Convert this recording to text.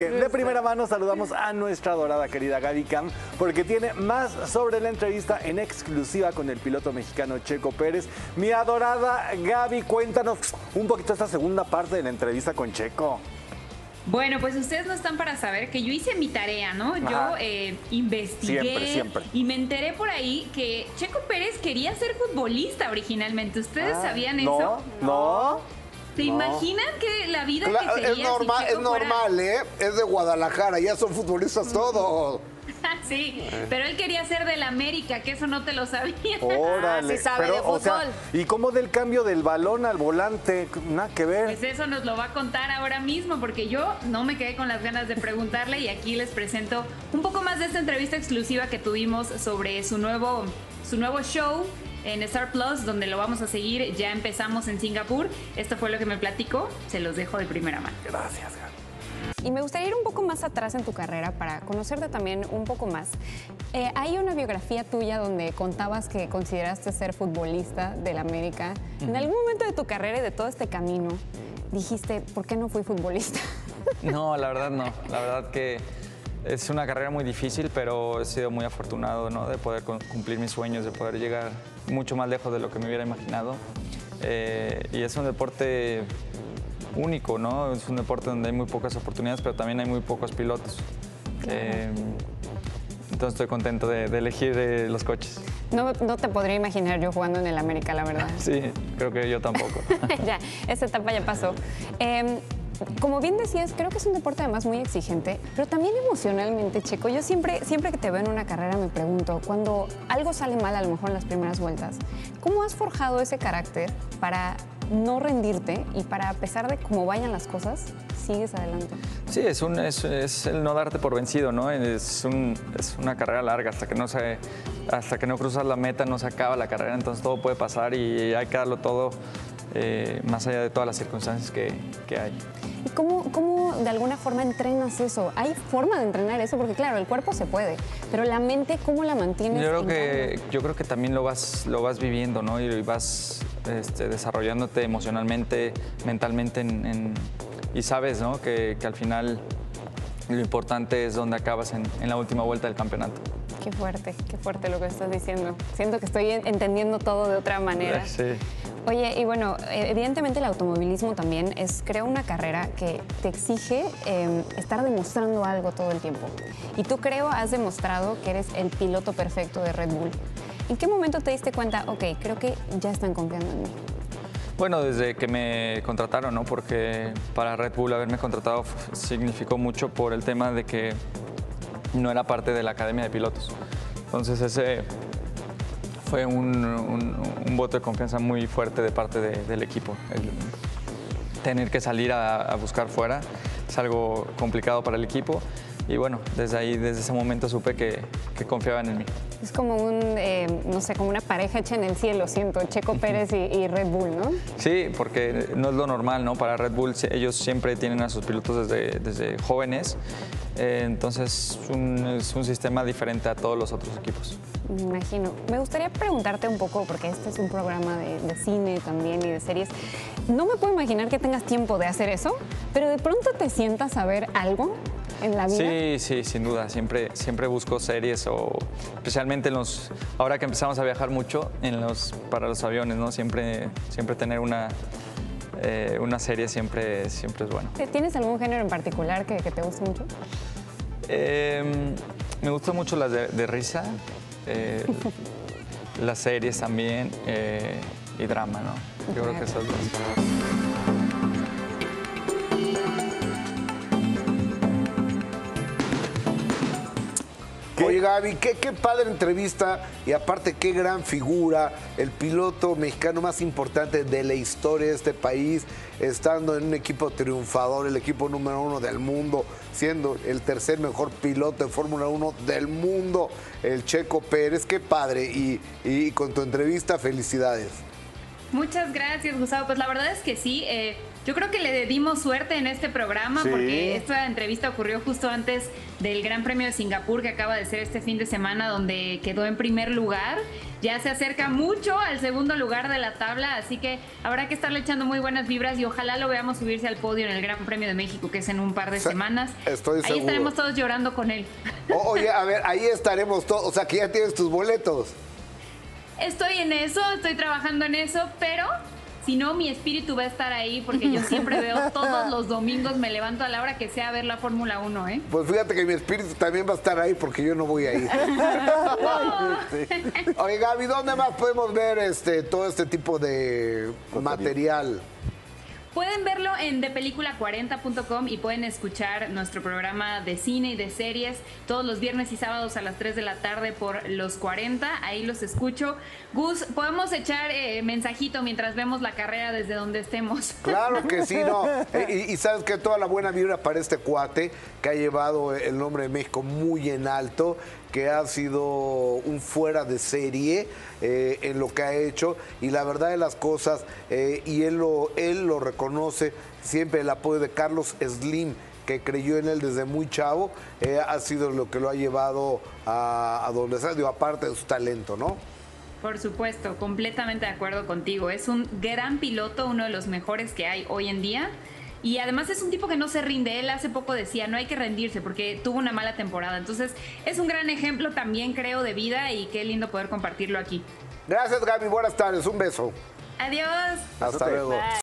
De primera mano saludamos a nuestra adorada querida Gaby Cam porque tiene más sobre la entrevista en exclusiva con el piloto mexicano Checo Pérez. Mi adorada Gaby, cuéntanos un poquito esta segunda parte de la entrevista con Checo. Bueno, pues ustedes no están para saber que yo hice mi tarea, ¿no? Yo eh, investigué Siempre, siempre. y me enteré por ahí que Checo Pérez quería ser futbolista originalmente. ¿Ustedes Ah, sabían no, eso? No. ¿Se no. imaginan que la vida Claro, que es sería normal, si es Checo fuera- normal, ¿eh? Es de Guadalajara, ya son futbolistas todos. sí, pero él quería ser del América, que eso no te lo sabía. Órale. Ah, sí sabe de o sea, fútbol. ¿y cómo del cambio del balón al volante? Nada que ver. Pues eso nos lo va a contar ahora mismo, porque yo no me quedé con las ganas de preguntarle y aquí les presento un poco más de esta entrevista exclusiva que tuvimos sobre su nuevo, su nuevo show en Star Plus, donde lo vamos a seguir. Ya empezamos en Singapur. Esto fue lo que me platicó. Se los dejo de primera mano. Gracias, Gaby. Y me gustaría ir un poco más atrás en tu carrera para conocerte también un poco más. Eh, hay una biografía tuya donde contabas que consideraste ser futbolista del América. En algún momento de tu carrera y de todo este camino, dijiste, ¿por qué no fui futbolista? No, la verdad no. La verdad que es una carrera muy difícil, pero he sido muy afortunado ¿no? de poder cu- cumplir mis sueños, de poder llegar mucho más lejos de lo que me hubiera imaginado. Eh, y es un deporte único, ¿no? Es un deporte donde hay muy pocas oportunidades, pero también hay muy pocos pilotos. Eh, entonces estoy contento de, de elegir eh, los coches. No, no te podría imaginar yo jugando en el América, la verdad. Sí, creo que yo tampoco. ya, esa etapa ya pasó. Eh, como bien decías, creo que es un deporte además muy exigente, pero también emocionalmente, Checo. Yo siempre, siempre que te veo en una carrera me pregunto, cuando algo sale mal a lo mejor en las primeras vueltas, ¿cómo has forjado ese carácter para no rendirte y para, a pesar de cómo vayan las cosas, sigues adelante? Sí, es, un, es, es el no darte por vencido, ¿no? Es, un- es una carrera larga, hasta que, no se, hasta que no cruzas la meta no se acaba la carrera, entonces todo puede pasar y hay que darlo todo eh, más allá de todas las circunstancias que, que hay. ¿Y cómo, cómo de alguna forma entrenas eso? ¿Hay forma de entrenar eso? Porque claro, el cuerpo se puede, pero la mente, ¿cómo la mantienes? Yo creo, que, yo creo que también lo vas, lo vas viviendo, ¿no? Y vas este, desarrollándote emocionalmente, mentalmente en- en- y sabes, ¿no? Que, que al final lo importante es dónde acabas en- en la última vuelta del campeonato. Qué fuerte, qué fuerte lo que estás diciendo. Siento que estoy en- entendiendo todo de otra manera. Sí. Oye, y bueno, evidentemente el automovilismo también es, creo, una carrera que te exige eh, estar demostrando algo todo el tiempo. Y tú creo has demostrado que eres el piloto perfecto de Red Bull. ¿En qué momento te diste cuenta, ok, creo que ya están confiando en mí? Bueno, desde que me contrataron, ¿no? Porque para Red Bull haberme contratado significó mucho por el tema de que no era parte de la academia de pilotos. Entonces ese fue un, un- un voto de confianza muy fuerte de parte de- del equipo. El tener que salir a, a buscar fuera es algo complicado para el equipo. Y bueno, desde ahí, desde ese momento supe que, que confiaban en mí. Es como un, eh, no sé, como una pareja hecha en el cielo, siento, Checo Pérez y, y Red Bull, ¿no? Sí, porque no es lo normal, ¿no? Para Red Bull ellos siempre tienen a sus pilotos desde, desde jóvenes, eh, entonces es un, es un sistema diferente a todos los otros equipos. Me imagino. Me gustaría preguntarte un poco, porque este es un programa de, de cine también y de series. No me puedo imaginar que tengas tiempo de hacer eso, pero de pronto te sientas a ver algo en la vida. Sí, sí, sin duda. Siempre, siempre busco series o especialmente en los. Ahora que empezamos a viajar mucho en los, para los aviones, ¿no? Siempre, siempre tener una, eh, una serie siempre, siempre es bueno. ¿Tienes algún género en particular que, que te guste mucho? Eh, me gustan mucho las de, de risa, eh, las series también eh, y drama, ¿no? Yo creo que esas dos. Oye, Gaby, qué, qué padre entrevista y aparte qué gran figura, el piloto mexicano más importante de la historia de este país, estando en un equipo triunfador, el equipo número uno del mundo, siendo el tercer mejor piloto de Fórmula 1 del mundo, el Checo Pérez, qué padre. Y con tu entrevista, felicidades. Muchas gracias, Gustavo. Pues la verdad es que sí. eh, Yo creo que le dimos suerte en este programa Sí. porque esta entrevista ocurrió justo antes del Gran Premio de Singapur que acaba de ser este fin de semana donde quedó en primer lugar. Ya se acerca mucho al segundo lugar de la tabla, así que habrá que estarle echando muy buenas vibras y ojalá lo veamos subirse al podio en el Gran Premio de México que es en un par de semanas. estoy Ahí seguro. estaremos todos llorando con él. O- oye, a ver, ahí estaremos todos. O sea, que ya tienes tus boletos. Estoy en eso, estoy trabajando en eso, pero si no, mi espíritu va a estar ahí porque yo siempre veo todos los domingos, me levanto a la hora que sea a ver la Fórmula 1, ¿eh? Pues fíjate que mi espíritu también va a estar ahí porque yo no voy a ir. Oye, Gaby, ¿dónde más podemos ver este todo este tipo de material? Pueden verlo en depelícula40.com y pueden escuchar nuestro programa de cine y de series todos los viernes y sábados a las 3 de la tarde por los 40. Ahí los escucho. Gus, podemos echar eh, mensajito mientras vemos la carrera desde donde estemos. Claro que sí, no. Eh, Y, y sabes que toda la buena vibra para este cuate que ha llevado el nombre de México muy en alto, que ha sido un fuera de serie eh, en lo que ha hecho y la verdad de las cosas, eh, y él lo, él lo reconoce, siempre el apoyo de Carlos Slim que creyó en él desde muy chavo, eh, ha sido lo que lo ha llevado a, a donde sea, digo, aparte de su talento, ¿no? Por supuesto, completamente de acuerdo contigo. Es un gran piloto, uno de los mejores que hay hoy en día. Y además es un tipo que no se rinde. Él hace poco decía, no hay que rendirse porque tuvo una mala temporada. Entonces es un gran ejemplo también, creo, de vida y qué lindo poder compartirlo aquí. Gracias Gaby, buenas tardes, un beso. Adiós. Hasta luego. Bye.